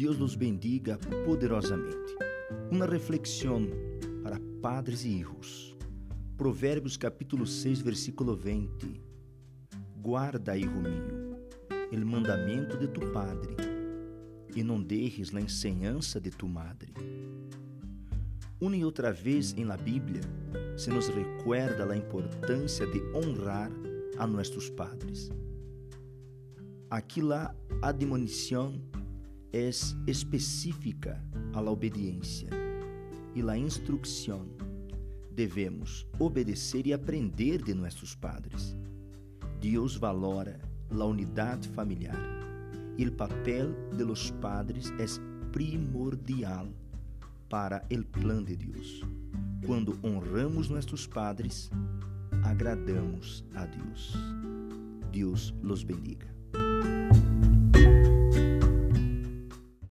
los bendiga poderosamente. Uma reflexão para padres e hijos. Provérbios capítulo 6, versículo 20. Guarda, hijo mío, el mandamento de tu padre, e não deixes la enseñança de tu madre. Uma e outra vez em la Bíblia se nos recuerda a importância de honrar a nossos padres. Aqui la admonição é específica à obediência e la instrução. Devemos obedecer e aprender de nossos padres. Deus valora a unidade familiar e o papel de los padres é primordial para o plano de Deus. Quando honramos nossos padres, agradamos a Deus. Deus los bendiga.